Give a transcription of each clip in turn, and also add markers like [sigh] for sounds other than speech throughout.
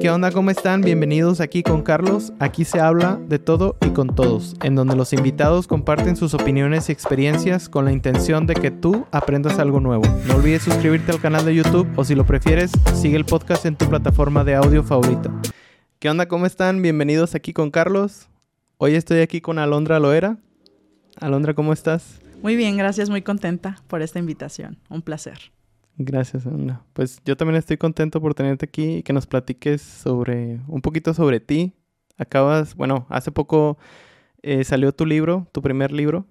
¿Qué onda? ¿Cómo están? Bienvenidos aquí con Carlos. Aquí se habla de todo y con todos, en donde los invitados comparten sus opiniones y experiencias con la intención de que tú aprendas algo nuevo. No olvides suscribirte al canal de YouTube o si lo prefieres, sigue el podcast en tu plataforma de audio favorita. ¿Qué onda? ¿Cómo están? Bienvenidos aquí con Carlos. Hoy estoy aquí con Alondra Loera. Alondra, ¿cómo estás? Muy bien, gracias, muy contenta por esta invitación. Un placer. Gracias, Alondra. Pues yo también estoy contento por tenerte aquí y que nos platiques sobre un poquito sobre ti. Acabas, bueno, hace poco eh, salió tu libro, tu primer libro,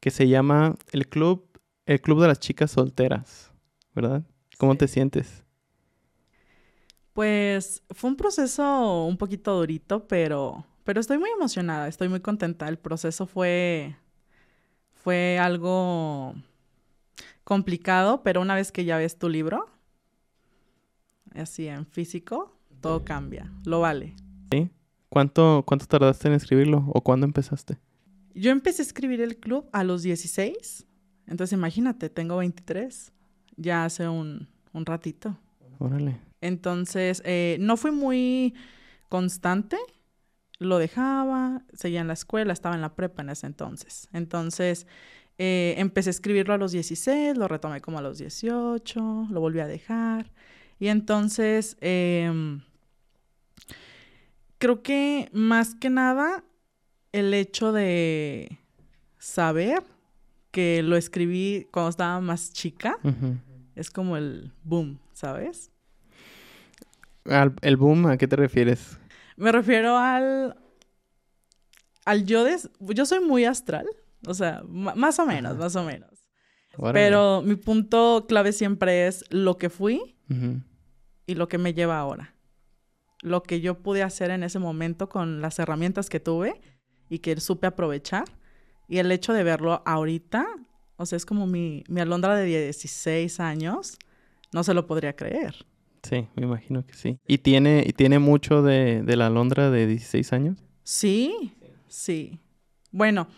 que se llama El Club, El Club de las Chicas Solteras, ¿verdad? ¿Cómo te sientes? Pues fue un proceso un poquito durito, pero, pero estoy muy emocionada, estoy muy contenta. El proceso fue, fue algo complicado, pero una vez que ya ves tu libro, así en físico, todo cambia, lo vale. ¿Sí? ¿Cuánto, cuánto tardaste en escribirlo o cuándo empezaste? Yo empecé a escribir el club a los 16, entonces imagínate, tengo 23, ya hace un, un ratito. Órale. Entonces, eh, no fui muy constante, lo dejaba, seguía en la escuela, estaba en la prepa en ese entonces. Entonces, eh, empecé a escribirlo a los 16, lo retomé como a los 18, lo volví a dejar. Y entonces, em, creo que más que nada, el hecho de saber que lo escribí cuando estaba más chica, es como el boom, ¿sabes? ¿El boom a qué te refieres? Me refiero al... Al yo de... Yo soy muy astral. O sea, más o menos, más o menos. Pero mi punto clave siempre es lo que fui y lo que me lleva ahora. Lo que yo pude hacer en ese momento con las herramientas que tuve y que supe aprovechar. Y el hecho de verlo ahorita, o sea, es como mi, mi alondra de 16 años, no se lo podría creer. Sí, me imagino que sí. ¿Y tiene, y tiene mucho de, de la alondra de 16 años? Sí, sí. Bueno,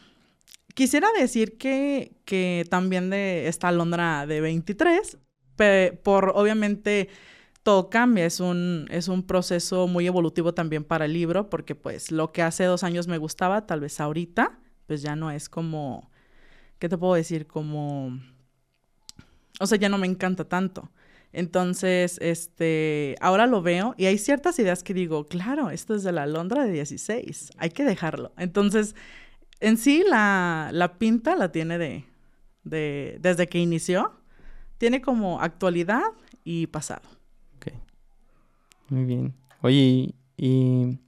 Quisiera decir que, que también de esta Alondra de 23, por obviamente todo cambia, es un, es un proceso muy evolutivo también para el libro, porque pues lo que hace dos años me gustaba, tal vez ahorita, pues ya no es como, ¿qué te puedo decir? Como, o sea, ya no me encanta tanto. Entonces, este, ahora lo veo y hay ciertas ideas que digo, claro, esto es de la Alondra de 16, hay que dejarlo. Entonces, en sí la, pinta la tiene de, de, desde que inició, tiene como actualidad y pasado. Ok. Muy bien. Oye, ¿y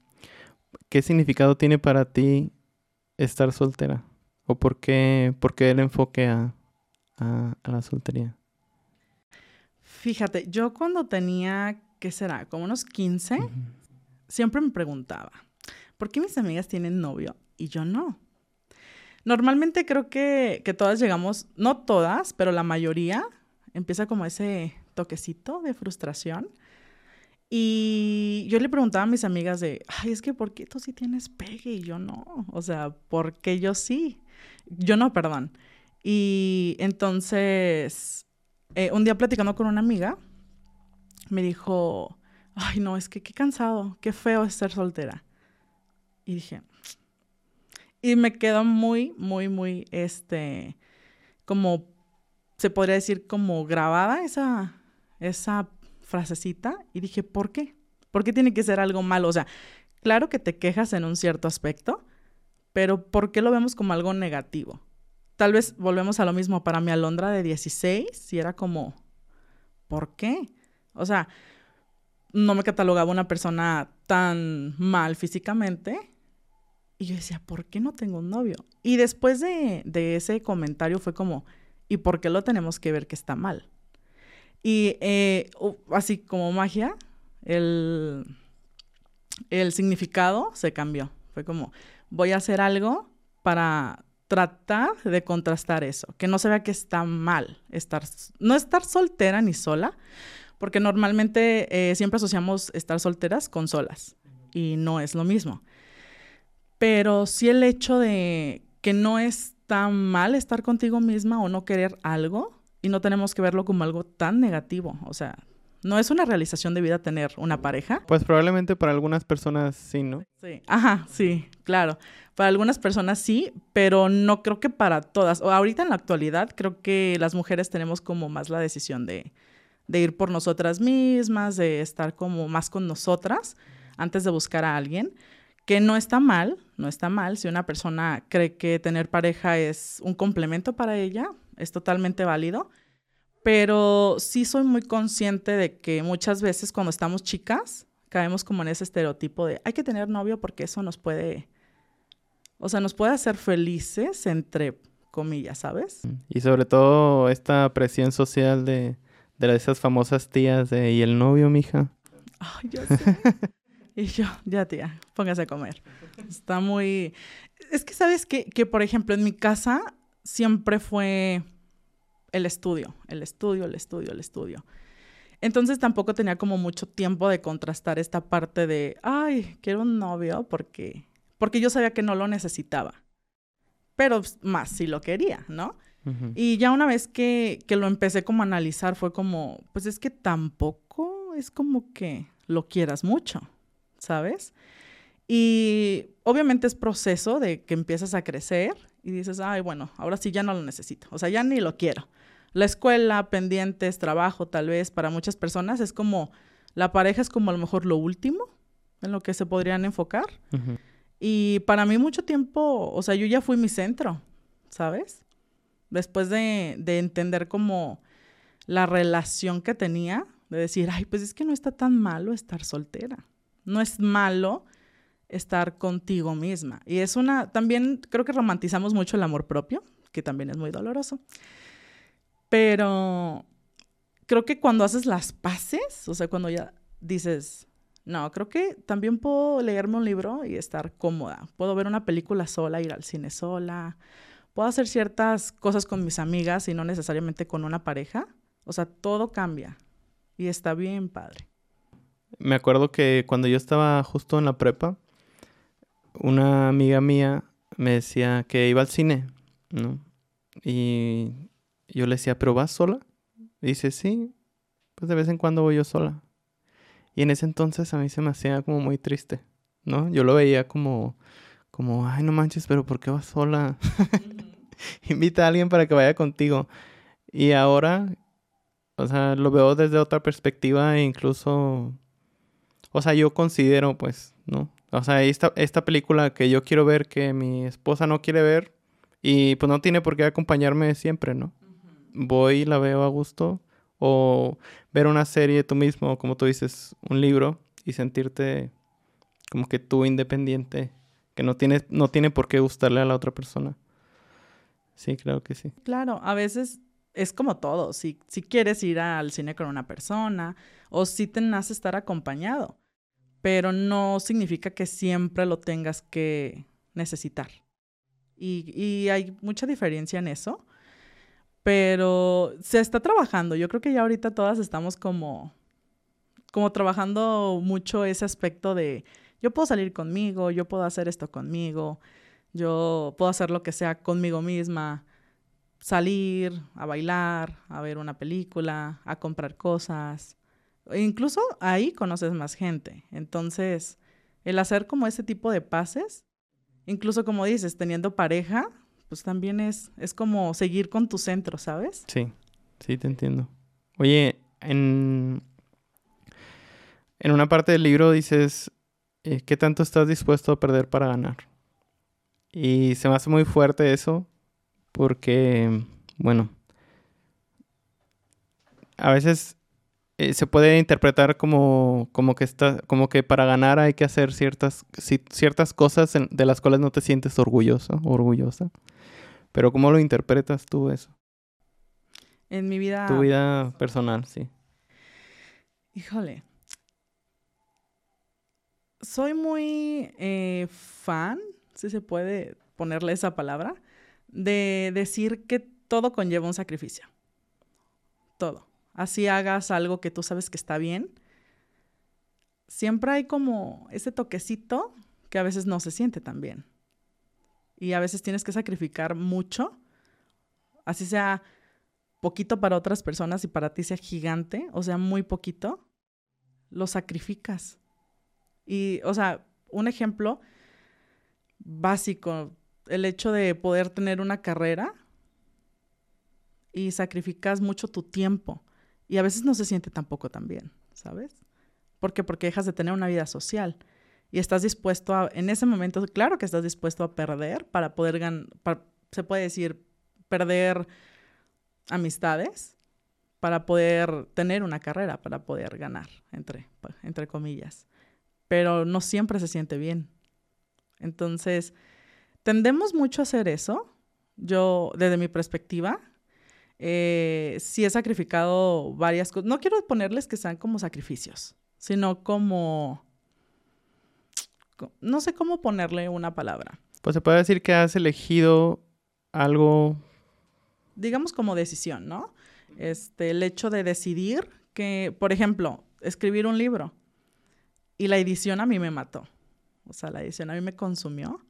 qué significado tiene para ti estar soltera? ¿O por qué, por qué el enfoque a, la soltería? Fíjate, yo cuando tenía, ¿qué será? Como unos 15, siempre me preguntaba, ¿por qué mis amigas tienen novio y yo no? Normalmente creo que, todas llegamos, no todas, pero la mayoría empieza como ese toquecito de frustración. Y yo le preguntaba a mis amigas de, ay, es que ¿por qué tú sí tienes pegue y yo no? O sea, ¿por qué yo sí? Yo no, perdón. Y entonces, eh, un día platicando con una amiga, me dijo, ay, no, es que qué cansado, qué feo es ser soltera. Y dije, y me quedó muy, muy, muy, este, como, se podría decir, como grabada esa, esa frasecita. Y dije, ¿por qué? ¿Por qué tiene que ser algo malo? O sea, claro que te quejas en un cierto aspecto, pero ¿por qué lo vemos como algo negativo? Tal vez volvemos a lo mismo para mi Alondra de 16, si era como, ¿por qué? O sea, no me catalogaba una persona tan mal físicamente, y yo decía, ¿por qué no tengo un novio? Y después de, ese comentario fue como, ¿y por qué lo tenemos que ver que está mal? Y eh, así como magia, el, el significado se cambió. Fue como, voy a hacer algo para tratar de contrastar eso, que no se vea que está mal estar, no estar soltera ni sola, porque normalmente eh, siempre asociamos estar solteras con solas y no es lo mismo. Pero sí el hecho de que no es tan mal estar contigo misma o no querer algo y no tenemos que verlo como algo tan negativo. O sea, No es una realización de vida tener una pareja. Pues probablemente para algunas personas sí, ¿no? Sí, ajá, sí, claro. Para algunas personas sí, pero no creo que para todas. O ahorita en la actualidad creo que las mujeres tenemos como más la decisión de, de ir por nosotras mismas, de estar como más con nosotras antes de buscar a alguien, que no está mal, no está mal. Si una persona cree que tener pareja es un complemento para ella, es totalmente válido pero sí soy muy consciente de que muchas veces cuando estamos chicas caemos como en ese estereotipo de hay que tener novio porque eso nos puede, o sea, nos puede hacer felices entre comillas, ¿sabes? Y sobre todo esta presión social de, de esas famosas tías de ¿y el novio, mija? Ay, ya sé. [laughs] [laughs] y yo, ya tía, póngase a comer. Está muy... Es que, ¿sabes qué? Que, por ejemplo, en mi casa siempre fue el estudio, el estudio, el estudio, el estudio. Entonces tampoco tenía como mucho tiempo de contrastar esta parte de, ay, quiero un novio porque, porque yo sabía que no lo necesitaba. Pero más si lo quería, ¿no? Y ya una vez que, que lo empecé como a analizar fue como, pues es que tampoco es como que lo quieras mucho, ¿sabes? Y obviamente es proceso de que empiezas a crecer y dices, ay, bueno, ahora sí ya no lo necesito, o sea, ya ni lo quiero la escuela, pendientes, trabajo, tal vez para muchas personas es como, la pareja es como a lo mejor lo último en lo que se podrían enfocar. Y para mí mucho tiempo, o sea, yo ya fui mi centro, ¿sabes? Después de, de entender como la relación que tenía, de decir, ay, pues es que no está tan malo estar soltera. No es malo estar contigo misma. Y es una, también creo que romantizamos mucho el amor propio, que también es muy doloroso. Pero creo que cuando haces las paces, o sea, cuando ya dices, no, creo que también puedo leerme un libro y estar cómoda. Puedo ver una película sola, ir al cine sola. Puedo hacer ciertas cosas con mis amigas y no necesariamente con una pareja. O sea, todo cambia y está bien padre. Me acuerdo que cuando yo estaba justo en la prepa, una amiga mía me decía que iba al cine, ¿no? Y yo le decía, ¿pero vas sola? Y dice, sí, pues de vez en cuando voy yo sola. Y en ese entonces a mí se me hacía como muy triste, ¿no? Yo lo veía como, como, ay, no manches, pero ¿por qué vas sola? [laughs] Invita a alguien para que vaya contigo. Y ahora, o sea, lo veo desde otra perspectiva e incluso, o sea, yo considero, pues, ¿no? O sea, esta, esta película que yo quiero ver, que mi esposa no quiere ver, y pues no tiene por qué acompañarme siempre, ¿no? voy y la veo a gusto. O ver una serie tú mismo, como tú dices, un libro y sentirte como que tú independiente, que no tiene, no tiene por qué gustarle a la otra persona. Sí, creo que sí. Claro, a veces es como todo. Si, si quieres ir al cine con una persona o si te nace estar acompañado, pero no significa que siempre lo tengas que necesitar. Y, hay mucha diferencia en eso pero se está trabajando. Yo creo que ya ahorita todas estamos como, como trabajando mucho ese aspecto de yo puedo salir conmigo, yo puedo hacer esto conmigo, yo puedo hacer lo que sea conmigo misma, salir a bailar, a ver una película, a comprar cosas. E incluso ahí conoces más gente. Entonces, el hacer como ese tipo de pases, incluso como dices, teniendo pareja, pues también es, es como seguir con tu centro, ¿sabes? Sí, sí, te entiendo. Oye, en, en una parte del libro dices, eh, ¿qué tanto estás dispuesto a perder para ganar? Y se me hace muy fuerte eso, porque, bueno, a veces eh, se puede interpretar como, como, que está, como que para ganar hay que hacer ciertas, ciertas cosas de las cuales no te sientes orgulloso, orgullosa. Pero ¿cómo lo interpretas tú eso? En mi vida... Tu vida personal, sí. Híjole. Soy muy eh, fan, si se puede ponerle esa palabra, de decir que todo conlleva un sacrificio. Todo así hagas algo que tú sabes que está bien, siempre hay como ese toquecito que a veces no se siente tan bien. Y a veces tienes que sacrificar mucho, así sea poquito para otras personas y para ti sea gigante, o sea, muy poquito, lo sacrificas. Y, o sea, un ejemplo básico, el hecho de poder tener una carrera y sacrificas mucho tu tiempo. Y a veces no se siente tampoco tan bien, ¿sabes? ¿Por qué? Porque dejas de tener una vida social y estás dispuesto a, en ese momento, claro que estás dispuesto a perder para poder ganar, se puede decir, perder amistades para poder tener una carrera, para poder ganar, entre, entre comillas. Pero no siempre se siente bien. Entonces, tendemos mucho a hacer eso. Yo, desde mi perspectiva, eh, sí he sacrificado varias cosas. No quiero ponerles que sean como sacrificios, sino como... No sé cómo ponerle una palabra. Pues se puede decir que has elegido algo... Digamos como decisión, ¿no? Este, el hecho de decidir que, por ejemplo, escribir un libro y la edición a mí me mató. O sea, la edición a mí me consumió,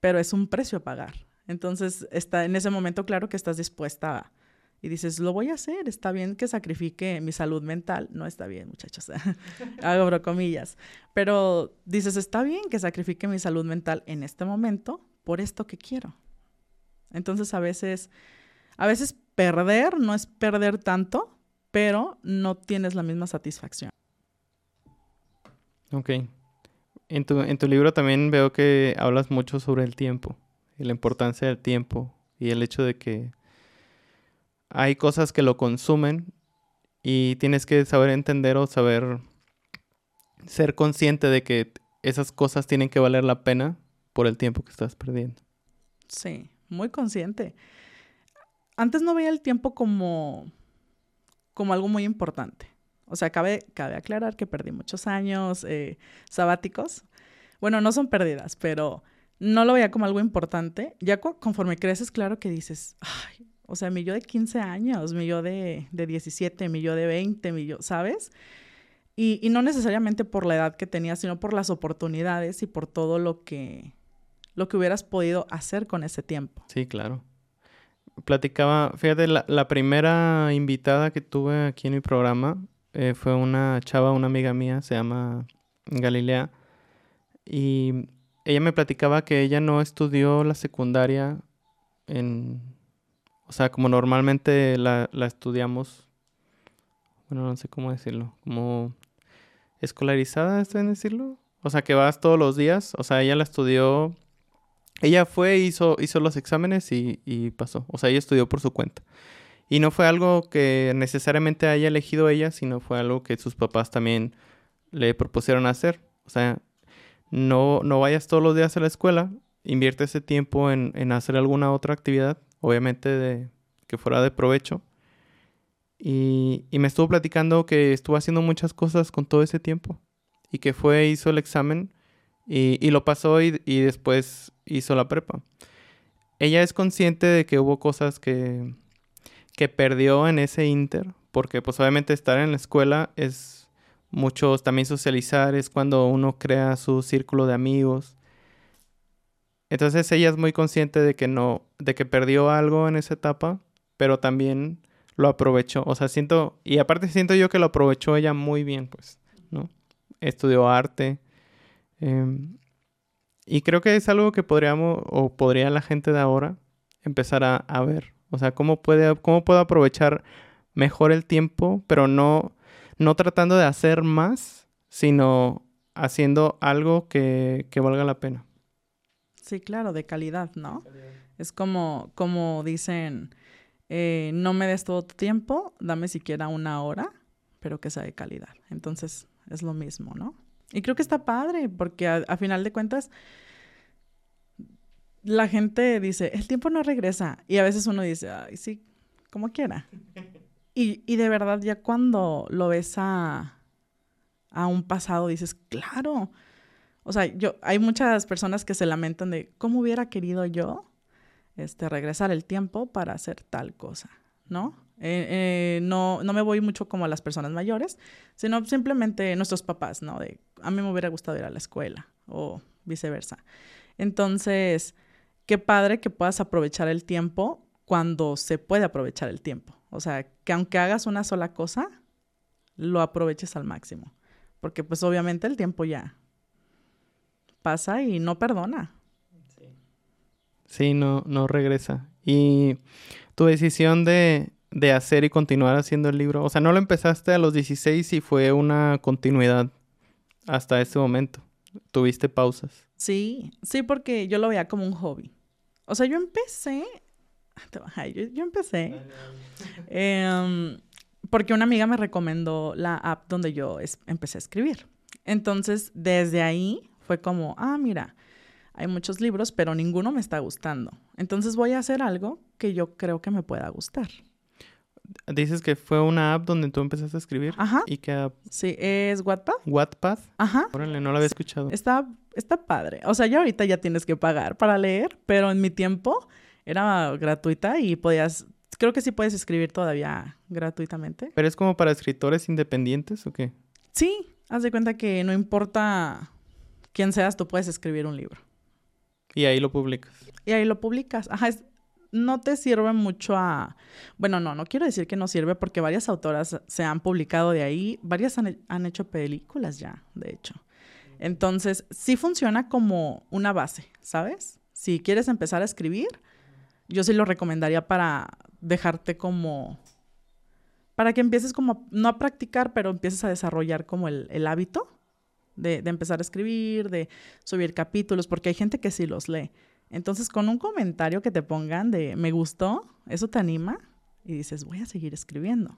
pero es un precio a pagar. Entonces, está en ese momento claro que estás dispuesta a, y dices, lo voy a hacer, está bien que sacrifique mi salud mental. No está bien, muchachos, [laughs] hago comillas. Pero dices, está bien que sacrifique mi salud mental en este momento por esto que quiero. Entonces, a veces, a veces perder no es perder tanto, pero no tienes la misma satisfacción. Ok. En tu, en tu libro también veo que hablas mucho sobre el tiempo la importancia del tiempo y el hecho de que hay cosas que lo consumen y tienes que saber entender o saber ser consciente de que esas cosas tienen que valer la pena por el tiempo que estás perdiendo. Sí, muy consciente. Antes no veía el tiempo como, como algo muy importante. O sea, cabe, cabe aclarar que perdí muchos años eh, sabáticos. Bueno, no son pérdidas, pero no lo veía como algo importante. Ya conforme creces, claro que dices, o sea, mi de 15 años, mi yo de, de 17, mi de 20, mi ¿sabes? Y, y, no necesariamente por la edad que tenía, sino por las oportunidades y por todo lo que, lo que hubieras podido hacer con ese tiempo. Sí, claro. Platicaba, fíjate, la, la primera invitada que tuve aquí en mi programa eh, fue una chava, una amiga mía, se llama Galilea, y ella me platicaba que ella no estudió la secundaria en o sea, como normalmente la, la estudiamos, bueno, no sé cómo decirlo, como escolarizada, ¿está bien decirlo? O sea, que vas todos los días, o sea, ella la estudió, ella fue, hizo, hizo los exámenes y, y pasó, o sea, ella estudió por su cuenta. Y no fue algo que necesariamente haya elegido ella, sino fue algo que sus papás también le propusieron hacer. O sea, no, no vayas todos los días a la escuela, invierte ese tiempo en, en hacer alguna otra actividad obviamente de que fuera de provecho. Y, y, me estuvo platicando que estuvo haciendo muchas cosas con todo ese tiempo. Y que fue, hizo el examen y, y lo pasó y, y, después hizo la prepa. Ella es consciente de que hubo cosas que, que perdió en ese inter. Porque pues obviamente estar en la escuela es mucho, también socializar, es cuando uno crea su círculo de amigos. Entonces ella es muy consciente de que no, de que perdió algo en esa etapa, pero también lo aprovechó. O sea, siento, y aparte siento yo que lo aprovechó ella muy bien, pues, ¿no? Estudió arte. Em, y creo que es algo que podríamos, o podría la gente de ahora empezar a, a ver. O sea, cómo puede, cómo puedo aprovechar mejor el tiempo, pero no, no tratando de hacer más, sino haciendo algo que, que valga la pena. Sí, claro, de calidad, ¿no? Es como, como dicen, eh, no me des todo tu tiempo, dame siquiera una hora, pero que sea de calidad. Entonces, es lo mismo, ¿no? Y creo que está padre, porque a, final de cuentas, la gente dice, el tiempo no regresa. Y a veces uno dice, ay, sí, como quiera. [laughs] Y, y de verdad, ya cuando lo ves a, a un pasado, dices, claro, o sea, yo, hay muchas personas que se lamentan de cómo hubiera querido yo este, regresar el tiempo para hacer tal cosa, ¿no? Eh, eh, no, no me voy mucho como a las personas mayores, sino simplemente nuestros papás, ¿no? De, a mí me hubiera gustado ir a la escuela o viceversa. Entonces, qué padre que puedas aprovechar el tiempo cuando se puede aprovechar el tiempo. O sea, que aunque hagas una sola cosa, lo aproveches al máximo. Porque pues obviamente el tiempo ya pasa y no perdona. Sí, no, no regresa. Y tu decisión de, de hacer y continuar haciendo el libro, o sea, no lo empezaste a los 16 y fue una continuidad hasta ese momento. Tuviste pausas. Sí, sí, porque yo lo veía como un hobby. O sea, yo empecé, yo, yo empecé, em, porque una amiga me recomendó la app donde yo empecé a escribir. Entonces, desde ahí fue como, ah, mira, hay muchos libros, pero ninguno me está gustando. Entonces voy a hacer algo que yo creo que me pueda gustar. Dices que fue una app donde tú empezaste a escribir. Ajá. ¿Y qué app? Sí, es Wattpad. Wattpad. Ajá. Órale, no lo había escuchado. Está, está padre. O sea, ya ahorita ya tienes que pagar para leer, pero en mi tiempo era gratuita y podías, creo que sí puedes escribir todavía gratuitamente. ¿Pero es como para escritores independientes o qué? Sí, haz de cuenta que no importa quién seas, tú puedes escribir un libro. Y ahí lo publicas. Y ahí lo publicas. Ajá, es, no te sirve mucho a... Bueno, no, no quiero decir que no sirve porque varias autoras se han publicado de ahí, varias han, hecho películas ya, de hecho. Entonces, sí funciona como una base, ¿sabes? Si quieres empezar a escribir, yo sí lo recomendaría para dejarte como... Para que empieces como, no a practicar, pero empieces a desarrollar como el, el hábito de, de empezar a escribir, de subir capítulos, porque hay gente que sí los lee. Entonces, con un comentario que te pongan de me gustó, eso te anima y dices, voy a seguir escribiendo.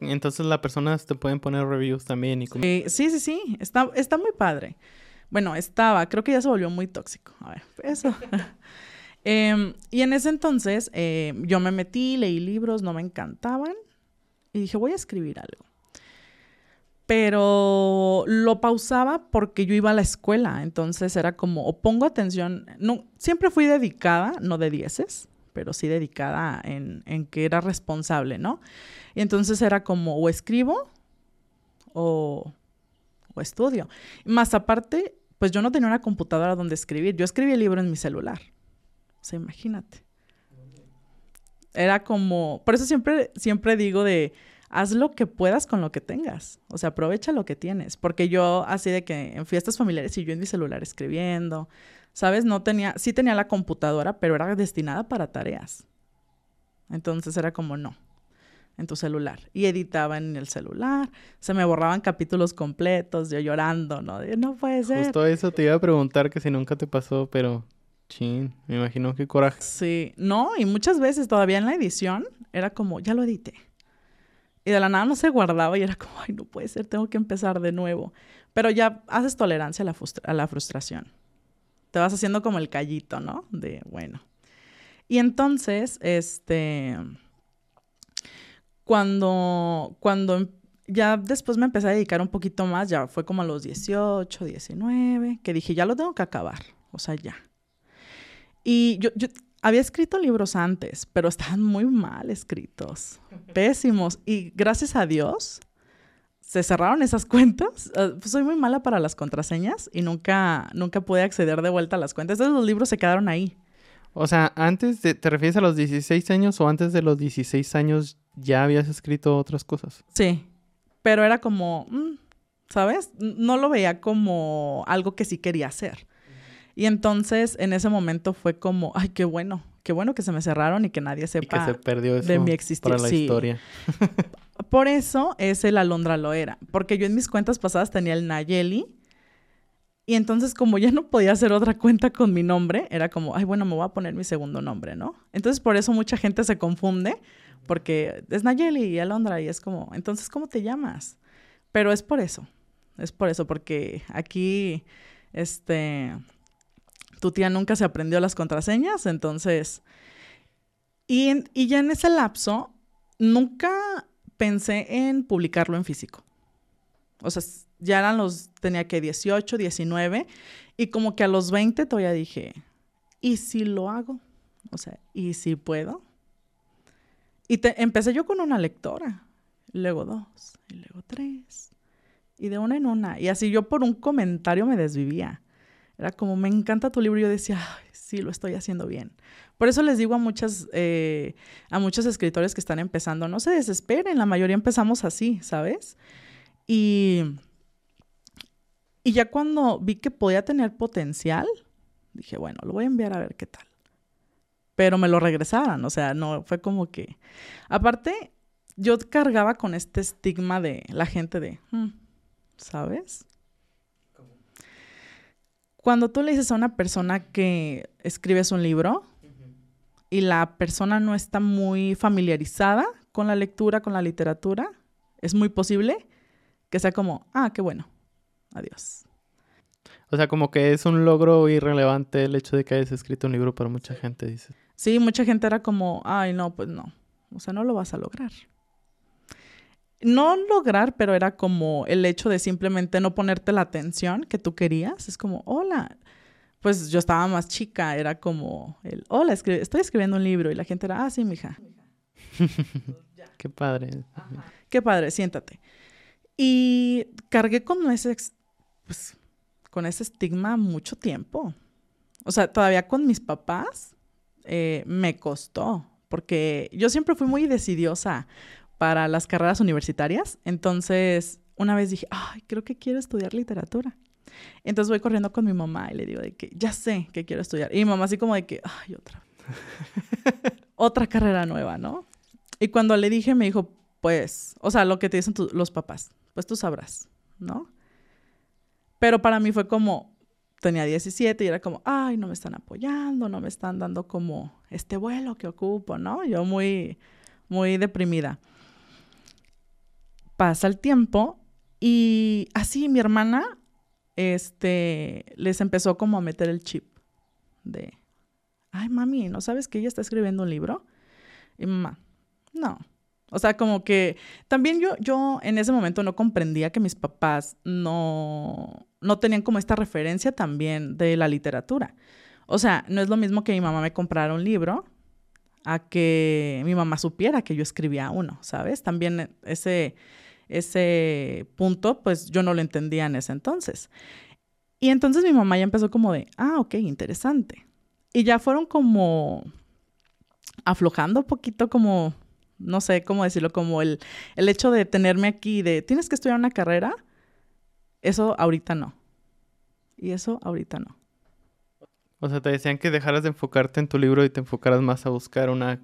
entonces, las personas te pueden poner reviews también. Y eh, sí, sí, sí, está, está muy padre. Bueno, estaba, creo que ya se volvió muy tóxico. A ver, eso. [laughs] Em, y en ese entonces eh, yo me metí, leí libros, no me encantaban y dije, voy a escribir algo pero lo pausaba porque yo iba a la escuela, entonces era como, o pongo atención, no, siempre fui dedicada, no de dieces, pero sí dedicada en, en que era responsable, ¿no? Y entonces era como, o escribo o, o estudio. Más aparte, pues yo no tenía una computadora donde escribir, yo escribí el libro en mi celular. O sea, imagínate. Era como, por eso siempre, siempre digo de, haz lo que puedas con lo que tengas. O sea, aprovecha lo que tienes. Porque yo, así de que en fiestas familiares y yo en mi celular escribiendo, ¿sabes? No tenía, sí tenía la computadora, pero era destinada para tareas. Entonces era como, no, en tu celular. Y editaba en el celular, se me borraban capítulos completos, yo llorando, ¿no? no puede ser. Justo eso te iba a preguntar que si nunca te pasó, pero chin, me imagino qué coraje. Sí, no, y muchas veces todavía en la edición era como, ya lo edité y de la nada no se guardaba y era como, ay, no puede ser, tengo que empezar de nuevo. Pero ya haces tolerancia a la, a la frustración. Te vas haciendo como el callito, ¿no? De, bueno. Y entonces, este, cuando, cuando em, ya después me empecé a dedicar un poquito más, ya fue como a los 18, 19, que dije, ya lo tengo que acabar, o sea, ya. Y yo, yo había escrito libros antes, pero estaban muy mal escritos, [laughs] pésimos. Y gracias a Dios se cerraron esas cuentas. [laughs] Ah, soy muy mala para las contraseñas y nunca, nunca pude acceder de vuelta a las cuentas. Entonces los libros se quedaron ahí. O sea, antes de, ¿te refieres a los 16 años o antes de los 16 años ya habías escrito otras cosas? Sí, pero era como, mm, ¿sabes? No lo veía como algo que sí quería hacer. Y entonces en ese momento fue como, ay, qué bueno, qué bueno que se me cerraron y que nadie sepa que se perdió de mi existencia. Para la historia. [laughs] Por eso es el Alondra Loera, porque yo en mis cuentas pasadas tenía el Nayeli. Y entonces, como ya no podía hacer otra cuenta con mi nombre, era como, ay, bueno, me voy a poner mi segundo nombre, ¿no? Entonces, por eso mucha gente se confunde, porque es Nayeli y Alondra, y es como, entonces, ¿cómo te llamas? Pero es por eso, es por eso, porque aquí, este, tu tía nunca se aprendió las contraseñas, entonces... Y, y ya en ese lapso, nunca pensé en publicarlo en físico. O sea, ya eran los, tenía que 18, 19, y como que a los 20 todavía dije, ¿y si lo hago? O sea, ¿y si puedo? Y te, empecé yo con una lectora, luego dos, y luego tres, y de una en una. Y así yo por un comentario me desvivía. Era como, me encanta tu libro. Y yo decía, sí, lo estoy haciendo bien. Por eso les digo a muchas, eh, a muchos escritores que están empezando, no se desesperen, la mayoría empezamos así, ¿sabes? Y, y ya cuando vi que podía tener potencial, dije, bueno, lo voy a enviar a ver qué tal. Pero me lo regresaran, o sea, no, fue como que... Aparte, yo cargaba con este estigma de la gente de, hmm", ¿sabes? Cuando tú le dices a una persona que escribes un libro, y la persona no está muy familiarizada con la lectura, con la literatura, es muy posible que sea como, ah, qué bueno, adiós. O sea, como que es un logro irrelevante el hecho de que hayas escrito un libro para mucha gente, dices. Sí, mucha gente era como, ay, no, pues no. O sea, no lo vas a lograr. No lograr, pero era como el hecho de simplemente no ponerte la atención que tú querías. Es como, hola, pues yo estaba más chica, era como el, hola, estoy escribiendo un libro y la gente era, ah, sí, mija. [laughs] Qué padre. Qué padre, siéntate. Y cargué con ese, pues, con ese estigma mucho tiempo. O sea, todavía con mis papás eh, me costó, porque yo siempre fui muy decidiosa para las carreras universitarias. Entonces, una vez dije, ay, creo que quiero estudiar literatura. Entonces voy corriendo con mi mamá y le digo de que ya sé que quiero estudiar. Y mi mamá así como de que, ay, otra. [laughs] otra carrera nueva, ¿no? Y cuando le dije, me dijo, pues, o sea, lo que te dicen los papás, pues tú sabrás, ¿no? Pero para mí fue como, tenía 17 y era como, ay, no me están apoyando, no me están dando como este vuelo que ocupo, ¿no? Yo muy, muy deprimida. Pasa el tiempo y así mi hermana este, les empezó como a meter el chip de, ay, mami, ¿no sabes que ella está escribiendo un libro? Y mamá, no. O sea, como que también yo, yo en ese momento no comprendía que mis papás no, no tenían como esta referencia también de la literatura. O sea, no es lo mismo que mi mamá me comprara un libro a que mi mamá supiera que yo escribía uno, ¿sabes? También ese, ese punto, pues yo no lo entendía en ese entonces. Y entonces mi mamá ya empezó como de, ah, ok, interesante. Y ya fueron como aflojando un poquito como, no sé cómo decirlo, como el, el hecho de tenerme aquí, de, tienes que estudiar una carrera, eso ahorita no. Y eso ahorita no. O sea, te decían que dejaras de enfocarte en tu libro y te enfocaras más a buscar una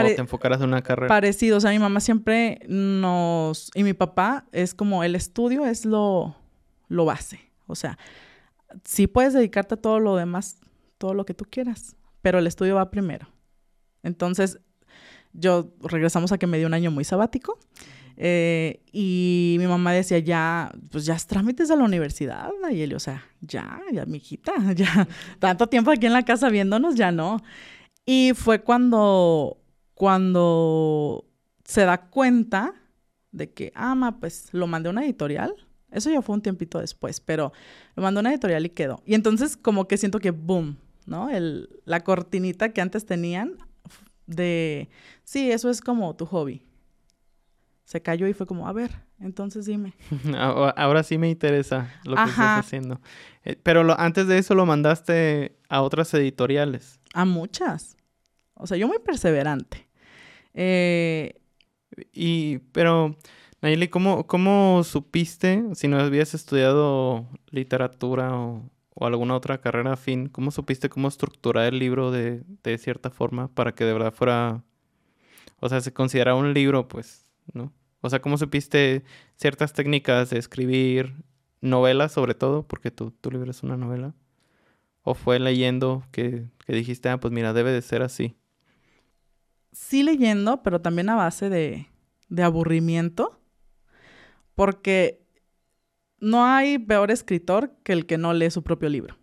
o te enfocaras en una carrera. Parecido, o sea, mi mamá siempre nos... Y mi papá es como el estudio es lo, lo base. O sea, sí puedes dedicarte a todo lo demás, todo lo que tú quieras, pero el estudio va primero. Entonces, yo regresamos a que me dio un año muy sabático. Eh, y mi mamá decía, ya, pues ya trámites a la universidad, Nayeli. O sea, ya, ya, mi hijita, [laughs] ya, tanto tiempo aquí en la casa viéndonos, ya no. Y fue cuando cuando se da cuenta de que, ama, pues lo mandé a una editorial. Eso ya fue un tiempito después, pero lo mandó a una editorial y quedó. Y entonces como que siento que, boom, ¿no? El, la cortinita que antes tenían de, sí, eso es como tu hobby. Se cayó y fue como, a ver, entonces dime. [laughs] Ahora sí me interesa lo que estás haciendo. Eh, pero antes de eso lo mandaste a otras editoriales. A muchas. O sea, yo muy perseverante. Eh, y, pero, Nayeli, ¿cómo, ¿cómo supiste, si no habías estudiado literatura o, alguna otra carrera afín, cómo supiste cómo estructurar el libro de, de cierta forma para que de verdad fuera, o sea, se considerara un libro, pues, ¿no? O sea, ¿cómo supiste ciertas técnicas de escribir novelas, sobre todo, porque tu, tu libro es una novela? ¿O fue leyendo que, que dijiste, ah, pues mira, debe de ser así? Sí leyendo, pero también a base de, de aburrimiento, porque no hay peor escritor que el que no lee su propio libro.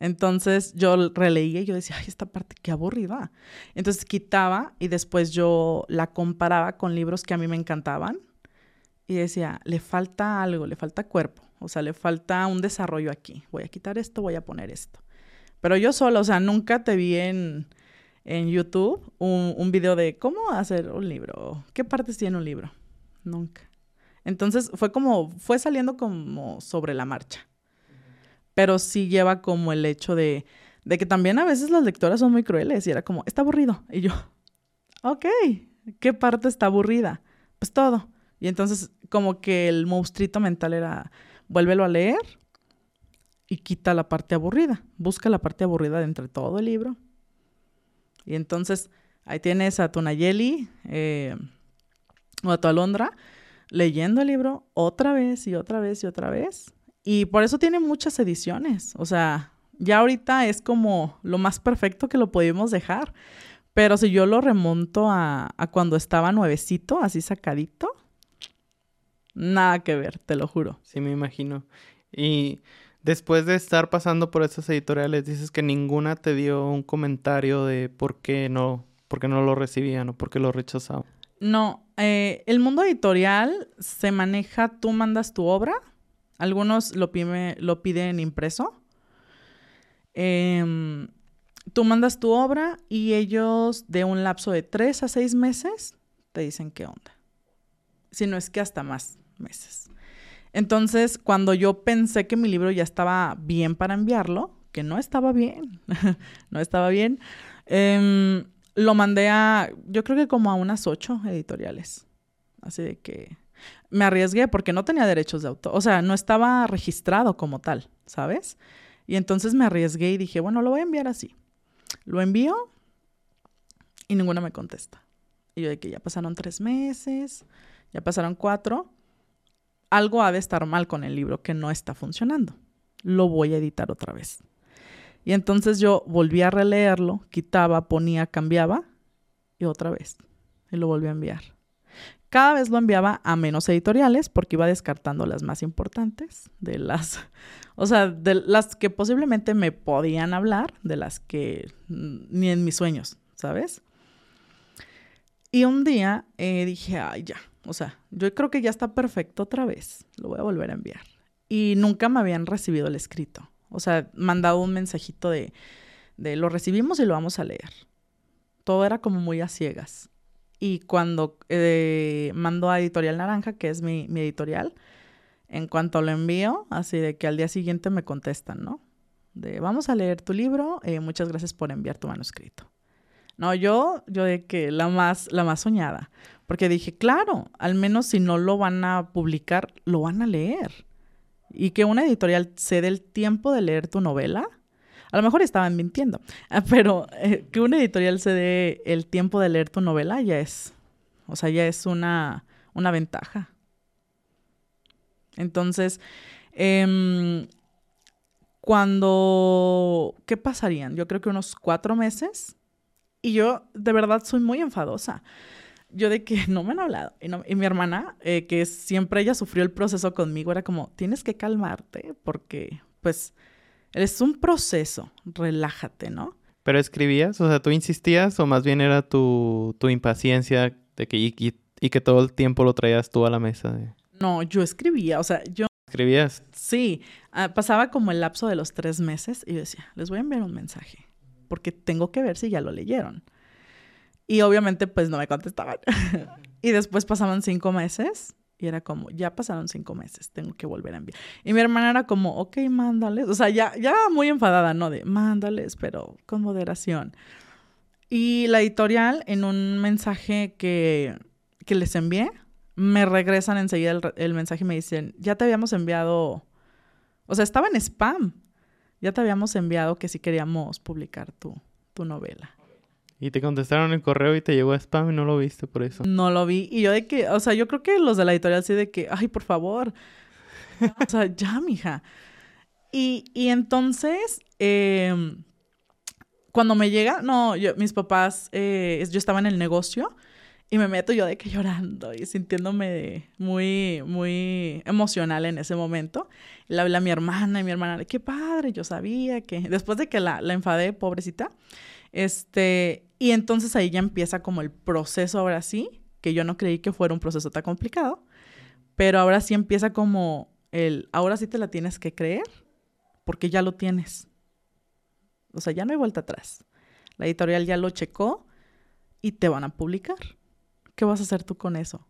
Entonces yo releía y yo decía, ay, esta parte qué aburrida. Entonces quitaba y después yo la comparaba con libros que a mí me encantaban y decía, le falta algo, le falta cuerpo, o sea, le falta un desarrollo aquí. Voy a quitar esto, voy a poner esto. Pero yo solo, o sea, nunca te vi en, en YouTube un, video de cómo hacer un libro, qué partes tiene un libro. Nunca. Entonces fue como, fue saliendo como sobre la marcha. pero sí lleva como el hecho de, de que también a veces las lectoras son muy crueles y era como, está aburrido. Y yo, ok, ¿qué parte está aburrida? Pues todo. Y entonces como que el monstruito mental era, vuélvelo a leer y quita la parte aburrida, busca la parte aburrida de entre todo el libro. Y entonces ahí tienes a tu Nayeli eh, o a tu Alondra leyendo el libro otra vez y otra vez y otra vez. Y por eso tiene muchas ediciones. O sea, ya ahorita es como lo más perfecto que lo pudimos dejar. Pero si yo lo remonto a, a cuando estaba nuevecito, así sacadito, nada que ver, te lo juro. Sí, me imagino. Y después de estar pasando por esas editoriales, dices que ninguna te dio un comentario de por qué no, por qué no lo recibían o por qué lo rechazaban. No, eh, el mundo editorial se maneja, tú mandas tu obra, algunos lo, lo piden impreso. Em, tú mandas tu obra y ellos de un lapso de tres a seis meses te dicen qué onda. Si no es que hasta más meses. Entonces, cuando yo pensé que mi libro ya estaba bien para enviarlo, que no estaba bien, [laughs] no estaba bien, eh, lo mandé a, yo creo que como a unas ocho editoriales. Así de que me arriesgué porque no tenía derechos de autor. O sea, no estaba registrado como tal, ¿sabes? Y entonces me arriesgué y dije, bueno, lo voy a enviar así. Lo envío y ninguna me contesta. Y yo de que ya pasaron tres meses, ya pasaron cuatro. Algo ha de estar mal con el libro que no está funcionando. Lo voy a editar otra vez. Y entonces yo volví a releerlo, quitaba, ponía, cambiaba y otra vez. Y lo volví a enviar. Cada vez lo enviaba a menos editoriales porque iba descartando las más importantes, de las, [laughs] o sea, de las que posiblemente me podían hablar, de las que ni en mis sueños, ¿sabes? Y un día eh, dije, ay, ya, o sea, yo creo que ya está perfecto otra vez, lo voy a volver a enviar. Y nunca me habían recibido el escrito. O sea, mandaba un mensajito de, de lo recibimos y lo vamos a leer. Todo era como muy a ciegas. Y cuando eh, mando a Editorial Naranja, que es mi, editorial, en cuanto lo envío, así de que al día siguiente me contestan, ¿no? De vamos a leer tu libro, eh, muchas gracias por enviar tu manuscrito. No, yo, yo de que la más, la más soñada, porque dije, claro, al menos si no lo van a publicar, lo van a leer y que una editorial se dé el tiempo de leer tu novela, a lo mejor estaban mintiendo, pero eh, que una editorial se dé el tiempo de leer tu novela ya es, o sea, ya es una, una ventaja. Entonces, em, cuando, ¿qué pasarían? Yo creo que unos cuatro meses. Y yo de verdad soy muy enfadosa yo de que no me han hablado. Y, mi hermana, eh, que siempre ella sufrió el proceso conmigo, era como, tienes que calmarte porque, pues, es un proceso, relájate, ¿no? ¿Pero escribías? O sea, ¿tú insistías o más bien era tu, impaciencia de que, y, que todo el tiempo lo traías tú a la mesa? No, yo escribía, o sea, yo... ¿Escribías? Sí, ah, pasaba como el lapso de los tres meses y yo decía, les voy a enviar un mensaje porque tengo que ver si ya lo leyeron. Y obviamente pues no me contestaban. [laughs] y después pasaban cinco meses y era como, ya pasaron cinco meses, tengo que volver a enviar. Y mi hermana era como, ok, mándales. O sea, ya, ya muy enfadada, ¿no? De, mándales, pero con moderación. Y la editorial, en un mensaje que, que les envié, me regresan enseguida el, el, mensaje y me dicen, ya te habíamos enviado, o sea, estaba en spam, ya te habíamos enviado que si queríamos publicar tu, tu novela. Y te contestaron el correo y te llegó a spam y no lo viste por eso. No lo vi. Y yo de que, o sea, yo creo que los de la editorial sí de que, ay, por favor. [laughs] o sea, ya, mija. Y, y entonces, em, cuando me llega, no, yo, mis papás, eh, yo estaba en el negocio y me meto yo de que llorando y sintiéndome muy, muy emocional en ese momento. Le hablé a mi hermana y mi hermana, qué padre, yo sabía que, después de que la, la enfadé, pobrecita, este, y entonces ahí ya empieza como el proceso ahora sí, que yo no creí que fuera un proceso tan complicado, pero ahora sí empieza como el, ahora sí te la tienes que creer, porque ya lo tienes. O sea, ya no hay vuelta atrás. La editorial ya lo checó y te van a publicar. ¿Qué vas a hacer tú con eso?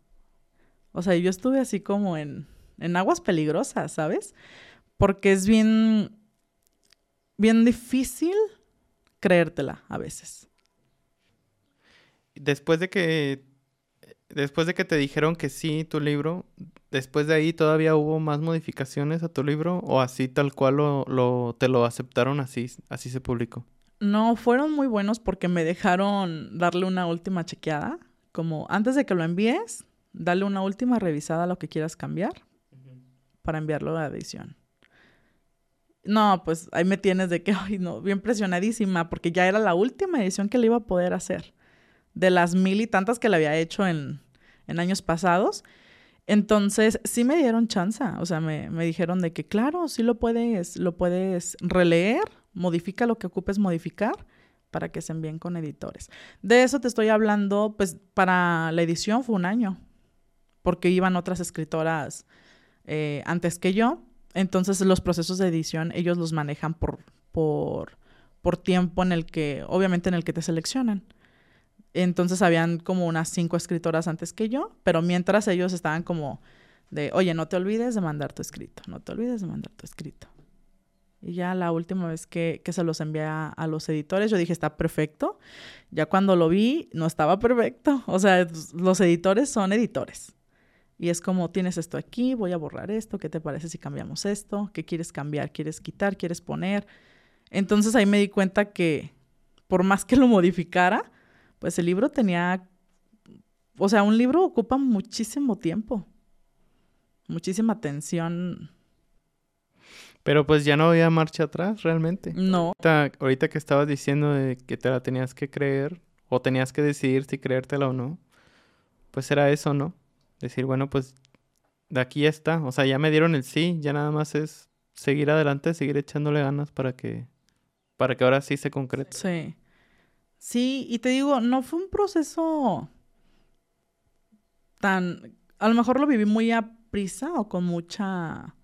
O sea, yo estuve así como en, en aguas peligrosas, ¿sabes? Porque es bien, bien difícil creértela a veces. Después de que después de que te dijeron que sí tu libro, después de ahí todavía hubo más modificaciones a tu libro o así tal cual lo, te lo aceptaron así así se publicó. No, fueron muy buenos porque me dejaron darle una última chequeada, como antes de que lo envíes, dale una última revisada a lo que quieras cambiar para enviarlo a la edición. No, pues ahí me tienes de que, [laughs] ay, no, bien presionadísima, porque ya era la última edición que le iba a poder hacer. De las mil y tantas que le había hecho en, en años pasados. Entonces, sí me dieron chance. O sea, me, me, dijeron de que, claro, sí lo puedes, lo puedes releer, modifica lo que ocupes modificar para que se envíen con editores. De eso te estoy hablando, pues, para la edición fue un año, porque iban otras escritoras eh, antes que yo. Entonces los procesos de edición ellos los manejan por, por, por tiempo en el que, obviamente en el que te seleccionan. Entonces habían como unas cinco escritoras antes que yo, pero mientras ellos estaban como de, oye, no te olvides de mandar tu escrito, no te olvides de mandar tu escrito. Y ya la última vez que, que se los envié a, a, los editores, yo dije, está perfecto. Ya cuando lo vi, no estaba perfecto. O sea, los editores son editores. Y es como, tienes esto aquí, voy a borrar esto, ¿qué te parece si cambiamos esto? ¿Qué quieres cambiar? ¿Quieres quitar? ¿Quieres poner? Entonces ahí me di cuenta que por más que lo modificara, pues el libro tenía, o sea, un libro ocupa muchísimo tiempo, muchísima atención. Pero pues ya no había marcha atrás realmente. No. Ahorita, ahorita que estabas diciendo de que te la tenías que creer o tenías que decidir si creértela o no, pues era eso, ¿no? decir, bueno, pues de aquí ya está, o sea, ya me dieron el sí, ya nada más es seguir adelante, seguir echándole ganas para que para que ahora sí se concrete. Sí. Sí, y te digo, no fue un proceso tan a lo mejor lo viví muy a prisa o con mucha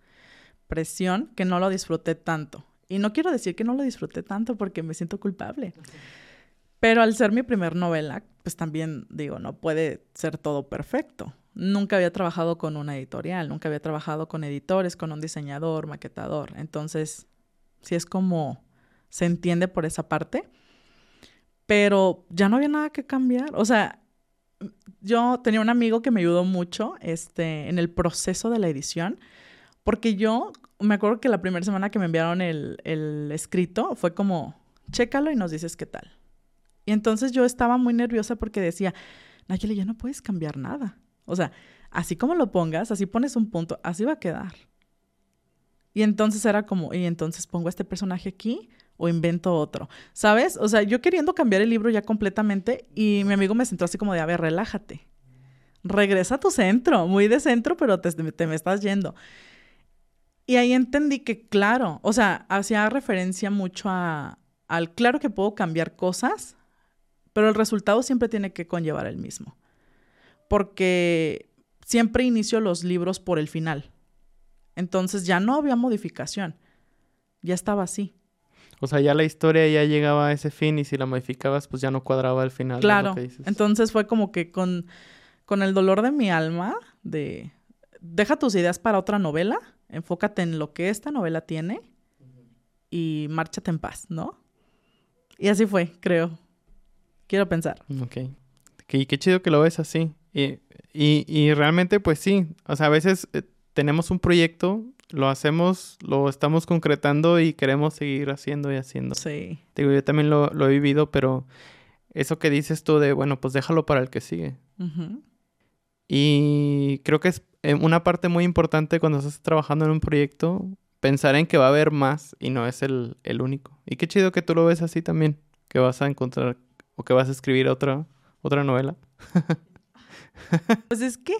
presión que no lo disfruté tanto. Y no quiero decir que no lo disfruté tanto porque me siento culpable. Pero al ser mi primer novela, pues también digo, no puede ser todo perfecto nunca había trabajado con una editorial, nunca había trabajado con editores, con un diseñador, maquetador. Entonces, sí es como se entiende por esa parte. Pero ya no había nada que cambiar. O sea, yo tenía un amigo que me ayudó mucho este, en el proceso de la edición, porque yo me acuerdo que la primera semana que me enviaron el, escrito fue como, chécalo y nos dices qué tal. Y entonces yo estaba muy nerviosa porque decía, Nayeli, ya no puedes cambiar nada. O sea, así como lo pongas, así pones un punto, así va a quedar. Y entonces era como, y entonces pongo este personaje aquí o invento otro. ¿Sabes? O sea, yo queriendo cambiar el libro ya completamente y mi amigo me sentó así como de, a ver, relájate. Regresa a tu centro, muy de centro, pero te me estás yendo. Y ahí entendí que, claro, o sea, hacía referencia mucho a, al, claro que puedo cambiar cosas, pero el resultado siempre tiene que conllevar el mismo porque siempre inicio los libros por el final. Entonces ya no había modificación, ya estaba así. O sea, ya la historia ya llegaba a ese fin y si la modificabas, pues ya no cuadraba al final. Claro. Entonces fue como que con, con el dolor de mi alma, de deja tus ideas para otra novela, enfócate en lo que esta novela tiene y márchate en paz, ¿no? Y así fue, creo. Quiero pensar. Ok. Y qué chido que lo ves así. Y, y, realmente, pues sí, o sea, a veces eh, tenemos un proyecto, lo hacemos, lo estamos concretando y queremos seguir haciendo y haciendo. Sí. Digo, yo también lo, lo he vivido, pero eso que dices tú de, bueno, pues déjalo para el que sigue. Y creo que es una parte muy importante cuando estás trabajando en un proyecto, pensar en que va a haber más y no es el, el único. Y qué chido que tú lo ves así también, que vas a encontrar o que vas a escribir otra, otra novela. [laughs] Pues es que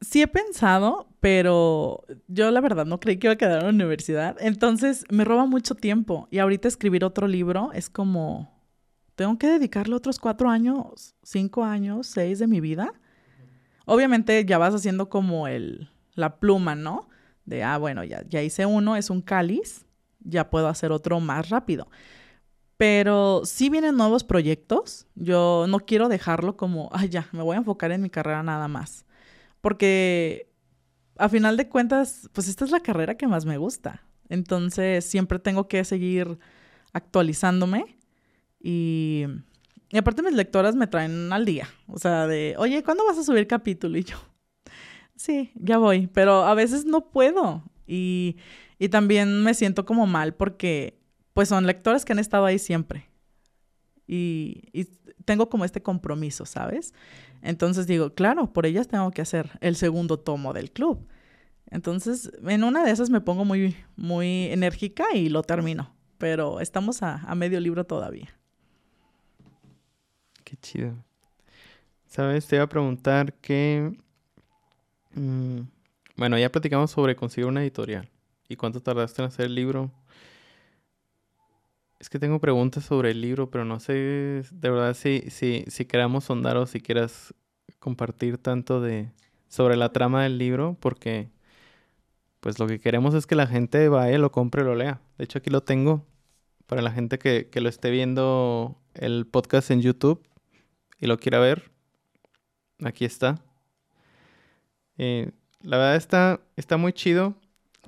sí he pensado, pero yo la verdad no creí que iba a quedar en la universidad. Entonces me roba mucho tiempo. Y ahorita escribir otro libro es como, tengo que dedicarle otros cuatro años, cinco años, seis de mi vida. Obviamente ya vas haciendo como el, la pluma, ¿no? De, ah, bueno, ya, ya hice uno, es un cáliz, ya puedo hacer otro más rápido. Pero sí vienen nuevos proyectos. Yo no quiero dejarlo como, ay, ya, me voy a enfocar en mi carrera nada más. Porque a final de cuentas, pues esta es la carrera que más me gusta. Entonces siempre tengo que seguir actualizándome y, y aparte mis lectoras me traen al día. O sea, de, oye, ¿cuándo vas a subir capítulo? Y yo, sí, ya voy, pero a veces no puedo. Y, y también me siento como mal porque pues son lectores que han estado ahí siempre. Y, y, tengo como este compromiso, ¿sabes? Entonces digo, claro, por ellas tengo que hacer el segundo tomo del club. Entonces, en una de esas me pongo muy, muy enérgica y lo termino. Pero estamos a, a medio libro todavía. Qué chido. ¿Sabes? Te iba a preguntar que... Mmm, bueno, ya platicamos sobre conseguir una editorial. ¿Y cuánto tardaste en hacer el libro? Es que tengo preguntas sobre el libro, pero no sé de verdad si, si, si queramos sondar o si quieras compartir tanto de sobre la trama del libro, porque pues lo que queremos es que la gente vaya, lo compre, lo lea. De hecho, aquí lo tengo para la gente que, que lo esté viendo el podcast en YouTube y lo quiera ver. Aquí está. Eh, la verdad está, está muy chido.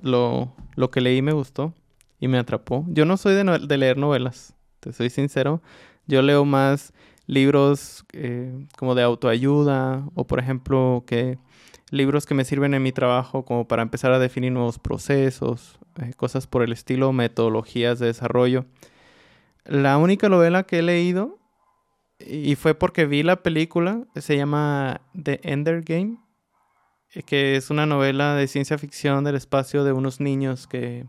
Lo, lo que leí me gustó y me atrapó. Yo no soy de, leer novelas, te soy sincero. Yo leo más libros eh, como de autoayuda o por ejemplo que libros que me sirven en mi trabajo como para empezar a definir nuevos procesos, eh, cosas por el estilo, metodologías de desarrollo. La única novela que he leído y fue porque vi la película, se llama The Ender Game, eh, que es una novela de ciencia ficción del espacio de unos niños que,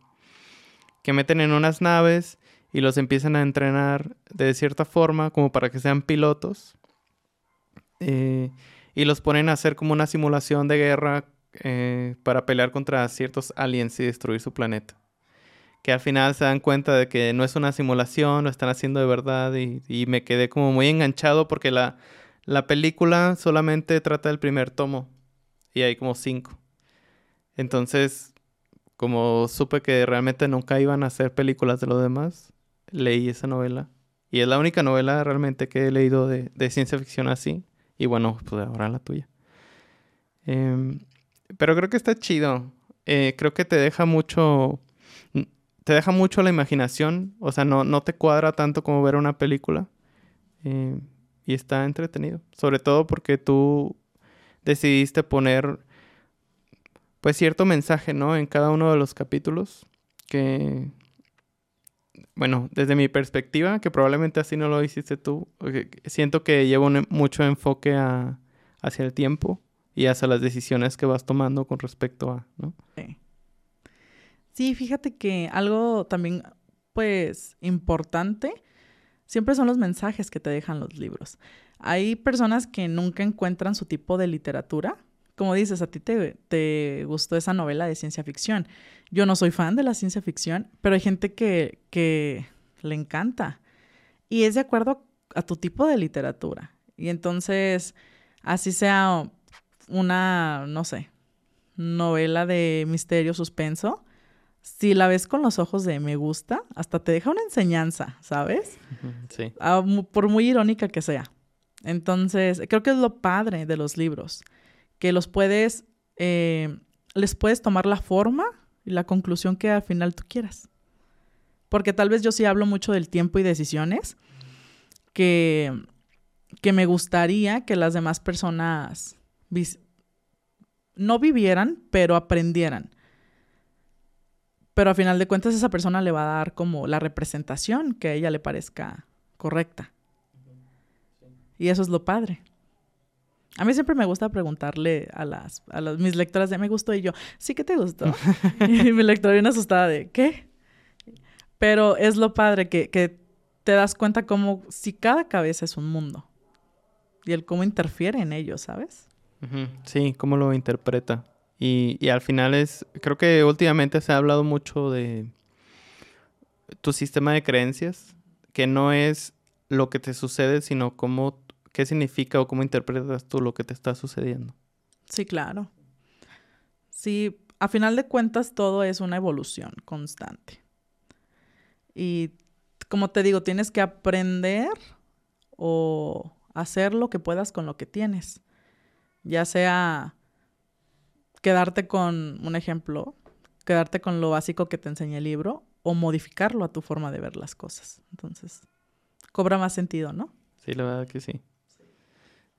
que meten en unas naves y los empiezan a entrenar de cierta forma como para que sean pilotos. Eh, y los ponen a hacer como una simulación de guerra eh, para pelear contra ciertos aliens y destruir su planeta. Que al final se dan cuenta de que no es una simulación, lo están haciendo de verdad y, me quedé como muy enganchado porque la, la película solamente trata del primer tomo y hay como cinco. Entonces, como supe que realmente nunca iban a hacer películas de lo demás, leí esa novela. Y es la única novela realmente que he leído de, de ciencia ficción así. Y bueno, pues ahora la tuya. Eh, pero creo que está chido. Eh, creo que te deja mucho. Te deja mucho la imaginación. O sea, no, no te cuadra tanto como ver una película. Eh, y está entretenido. Sobre todo porque tú decidiste poner. Pues cierto mensaje, ¿no? En cada uno de los capítulos. Que. Bueno, desde mi perspectiva, que probablemente así no lo hiciste tú, siento que llevo un, mucho enfoque a, hacia el tiempo y hacia las decisiones que vas tomando con respecto a, ¿no? Sí. Sí, fíjate que algo también, pues, importante, siempre son los mensajes que te dejan los libros. Hay personas que nunca encuentran su tipo de literatura. Como dices, a ti te, te gustó esa novela de ciencia ficción. Yo no soy fan de la ciencia ficción, pero hay gente que, que le encanta. Y es de acuerdo a tu tipo de literatura. Y entonces, así sea una, no sé, novela de misterio, suspenso, si la ves con los ojos de me gusta, hasta te deja una enseñanza, ¿sabes? Sí. Ah, por muy irónica que sea. Entonces, creo que es lo padre de los libros, que los puedes, eh, les puedes tomar la forma y la conclusión que al final tú quieras. Porque tal vez yo sí hablo mucho del tiempo y decisiones que, que me gustaría que las demás personas no vivieran, pero aprendieran. Pero a final de cuentas esa persona le va a dar como la representación que a ella le parezca correcta. Y eso es lo padre. A mí siempre me gusta preguntarle a las, a las mis lectoras de me gustó y yo, sí que te gustó. [laughs] [laughs] y mi lectora viene asustada de, ¿qué? Pero es lo padre que, que te das cuenta como si cada cabeza es un mundo y el cómo interfiere en ellos, ¿sabes? Sí, cómo lo interpreta. Y, al final es, creo que últimamente se ha hablado mucho de tu sistema de creencias, que no es lo que te sucede, sino cómo qué significa o cómo interpretas tú lo que te está sucediendo. Sí, claro. Sí, a final de cuentas todo es una evolución constante. Y como te digo, tienes que aprender o hacer lo que puedas con lo que tienes. Ya sea quedarte con un ejemplo, quedarte con lo básico que te enseña el libro o modificarlo a tu forma de ver las cosas. Entonces, cobra más sentido, ¿no? Sí, la verdad que sí.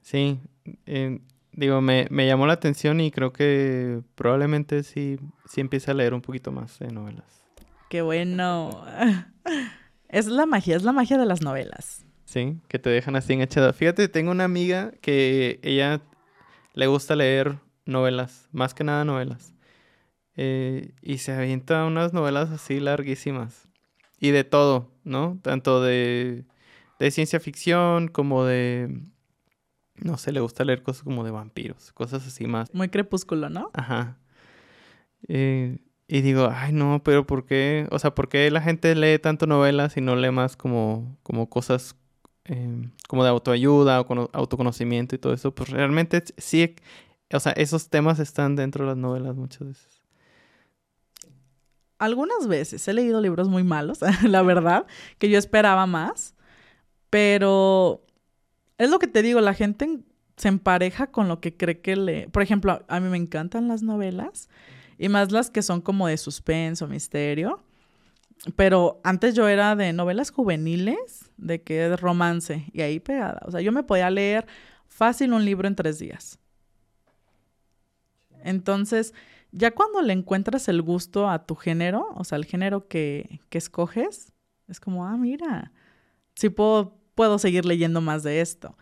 Sí, eh, digo, me, me, llamó la atención y creo que probablemente sí, sí empiece a leer un poquito más de novelas. Qué bueno. [laughs] Es la magia, es la magia de las novelas. Sí, que te dejan así enganchado. Fíjate, tengo una amiga que ella le gusta leer novelas, más que nada novelas. Eh, y se avienta unas novelas así larguísimas. Y de todo, ¿no? Tanto de, de ciencia ficción como de... No sé, le gusta leer cosas como de vampiros, cosas así más. Muy crepúsculo, ¿no? Ajá. Eh, y digo, ay no, pero ¿por qué? O sea, ¿por qué la gente lee tanto novelas y no lee más como, como cosas eh, como de autoayuda o autoconocimiento y todo eso? Pues realmente sí, o sea, esos temas están dentro de las novelas muchas veces algunas veces he leído libros muy malos, [laughs] la verdad, que yo esperaba más, pero es lo que te digo, la gente se empareja con lo que cree que lee. Por ejemplo, a mí me encantan las novelas y más las que son como de suspenso, misterio. Pero antes yo era de novelas juveniles, de que de romance, y ahí pegada. O sea, yo me podía leer fácil un libro en tres días. Entonces, ya cuando le encuentras el gusto a tu género, o sea, el género que, que escoges, es como, ah, mira, sí puedo, puedo seguir leyendo más de esto.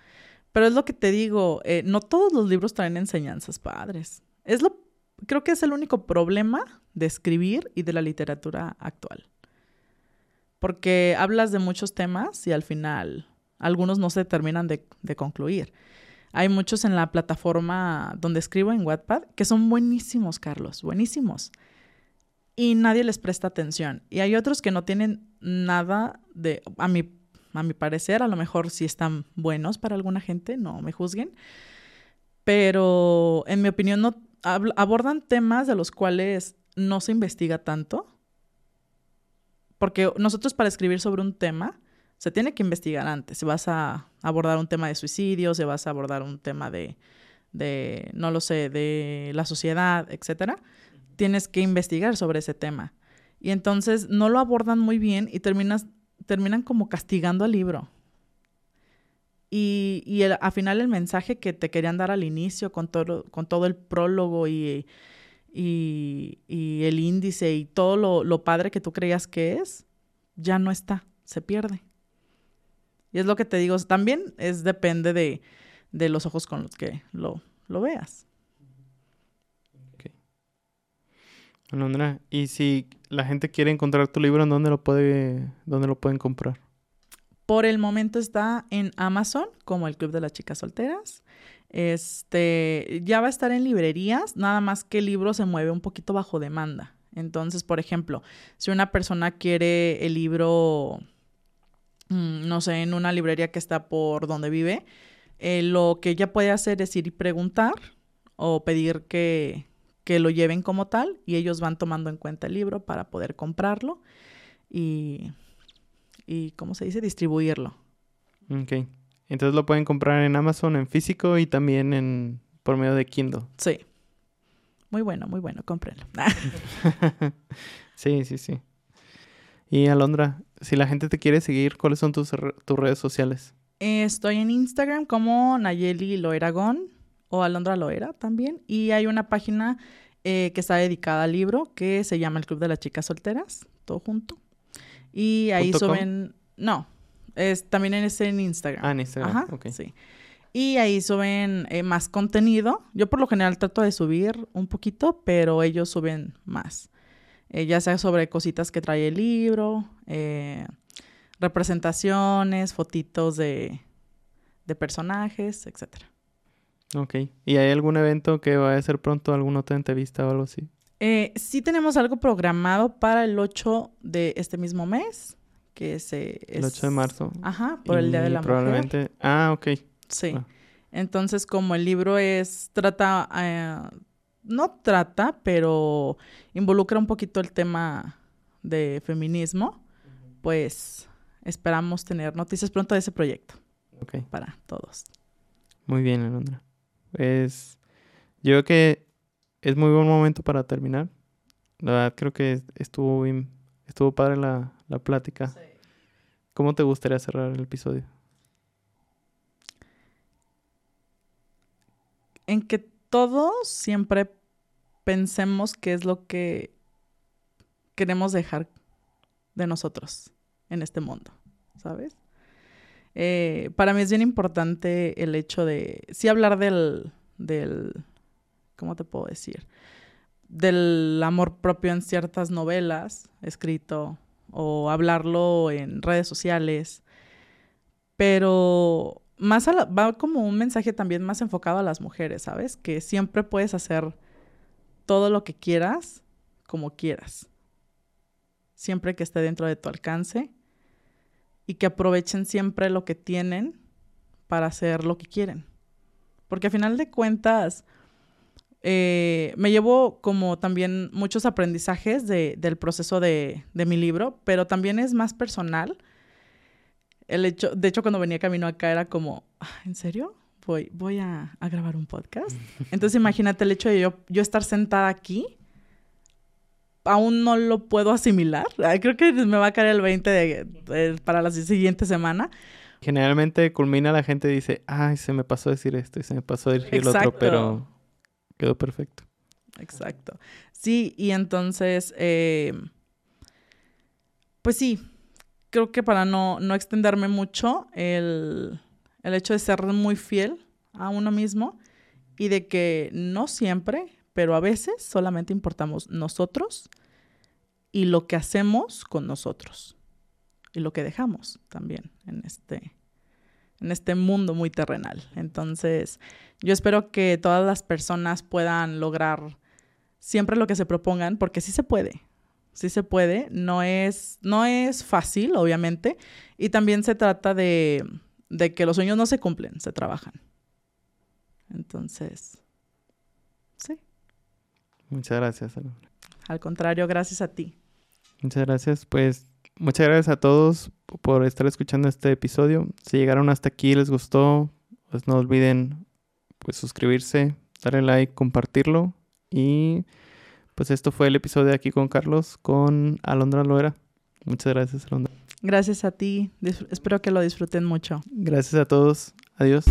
Pero es lo que te digo, eh, no todos los libros traen enseñanzas padres. Es lo, creo que es el único problema de escribir y de la literatura actual. Porque hablas de muchos temas y al final algunos no se terminan de, de concluir. Hay muchos en la plataforma donde escribo en Wattpad que son buenísimos, Carlos, buenísimos. Y nadie les presta atención. Y hay otros que no tienen nada de, a mi, a parecer, a lo mejor sí están buenos para alguna gente, no me juzguen. Pero en mi opinión no abordan temas de los cuales no se investiga tanto. Porque nosotros para escribir sobre un tema, se tiene que investigar antes. Si vas a abordar un tema de suicidio, si vas a abordar un tema de, de no lo sé, de la sociedad, etcétera, tienes que investigar sobre ese tema. Y entonces no lo abordan muy bien y terminas, terminan como castigando al libro. Y, y al final el mensaje que te querían dar al inicio con todo, con todo el prólogo y, y, y el índice y todo lo, lo padre que tú creías que es, ya no está, se pierde. Y es lo que te digo, también es depende de, los ojos con los que lo, veas. Ok. Bueno, Andrea, y si la gente quiere encontrar tu libro, ¿en dónde lo puede, dónde lo pueden comprar? Por el momento está en Amazon, como el Club de las Chicas Solteras. Este, ya va a estar en librerías, nada más que el libro se mueve un poquito bajo demanda. Entonces, por ejemplo, si una persona quiere el libro no sé, en una librería que está por donde vive, eh, lo que ella puede hacer es ir y preguntar o pedir que, que lo lleven como tal y ellos van tomando en cuenta el libro para poder comprarlo y, y ¿cómo se dice? Distribuirlo. Ok. Entonces lo pueden comprar en Amazon en físico y también en por medio de Kindle. Sí. Muy bueno, muy bueno, cómprenlo. [laughs] [laughs] sí, sí, sí. Y Alondra, si la gente te quiere seguir, ¿cuáles son tus, tus redes sociales? estoy en Instagram como Nayeli Loeragón o Alondra Loera también. Y hay una página eh, que está dedicada al libro que se llama El Club de las Chicas Solteras, todo junto. Y ahí suben... No, es, también es en Instagram. Ah, en Instagram. Ajá, sí. Y ahí suben eh, más contenido. Yo por lo general trato de subir un poquito, pero ellos suben más. Eh, ya sea sobre cositas que trae el libro, eh, representaciones, fotitos de, de personajes, etc. Ok. ¿Y hay algún evento que vaya a ser pronto, alguna otra entrevista o algo así? Eh, sí tenemos algo programado para el 8 de este mismo mes, que es... el 8 de marzo. Ajá, por el Día de la probablemente... Ah, ok. Sí. Entonces, como el libro es... trata no trata, pero involucra un poquito el tema de feminismo, pues esperamos tener noticias pronto de ese proyecto. Para todos. Muy bien, Alondra. Pues yo creo que es muy buen momento para terminar. La verdad creo que estuvo bien, estuvo padre la, la plática. ¿Cómo te gustaría cerrar el episodio? En que todos siempre pensemos qué es lo que queremos dejar de nosotros en este mundo, ¿sabes? Eh, para mí es bien importante el hecho de, sí hablar del, del, ¿cómo te puedo decir? Del amor propio en ciertas novelas, escrito, o hablarlo en redes sociales, pero más va como un mensaje también más enfocado a las mujeres, ¿sabes? Que siempre puedes hacer todo lo que quieras como quieras, siempre que esté dentro de tu alcance y que aprovechen siempre lo que tienen para hacer lo que quieren. Porque a final de cuentas, eh, me llevo como también muchos aprendizajes del proceso de, mi libro, pero también es más personal. El hecho, de hecho, cuando venía camino acá era como, ah, ¿en serio? Voy, voy a, grabar un podcast. Entonces imagínate el hecho de yo, yo estar sentada aquí aún no lo puedo asimilar. creo que me va a caer el 20 de, para la siguiente semana. Generalmente culmina la gente y dice, ay, se me pasó a decir esto y se me pasó a decir el otro, pero quedó perfecto. Exacto. Sí, y entonces, eh, pues sí, creo que para no, no extenderme mucho, el, el hecho de ser muy fiel a uno mismo y de que no siempre pero a veces solamente importamos nosotros y lo que hacemos con nosotros y lo que dejamos también en este, en este mundo muy terrenal. Entonces, yo espero que todas las personas puedan lograr siempre lo que se propongan, porque sí se puede, sí se puede, no es, no es fácil, obviamente, y también se trata de, de que los sueños no se cumplen, se trabajan. Entonces, sí. Muchas gracias. Al contrario, gracias a ti. Muchas gracias. Pues muchas gracias a todos por estar escuchando este episodio. Si llegaron hasta aquí y les gustó, pues no olviden pues suscribirse, darle like, compartirlo. Y pues esto fue el episodio de aquí con Carlos, con Alondra Loera. Muchas gracias, Alondra. Gracias a ti. espero que lo disfruten mucho. Gracias a todos. Adiós.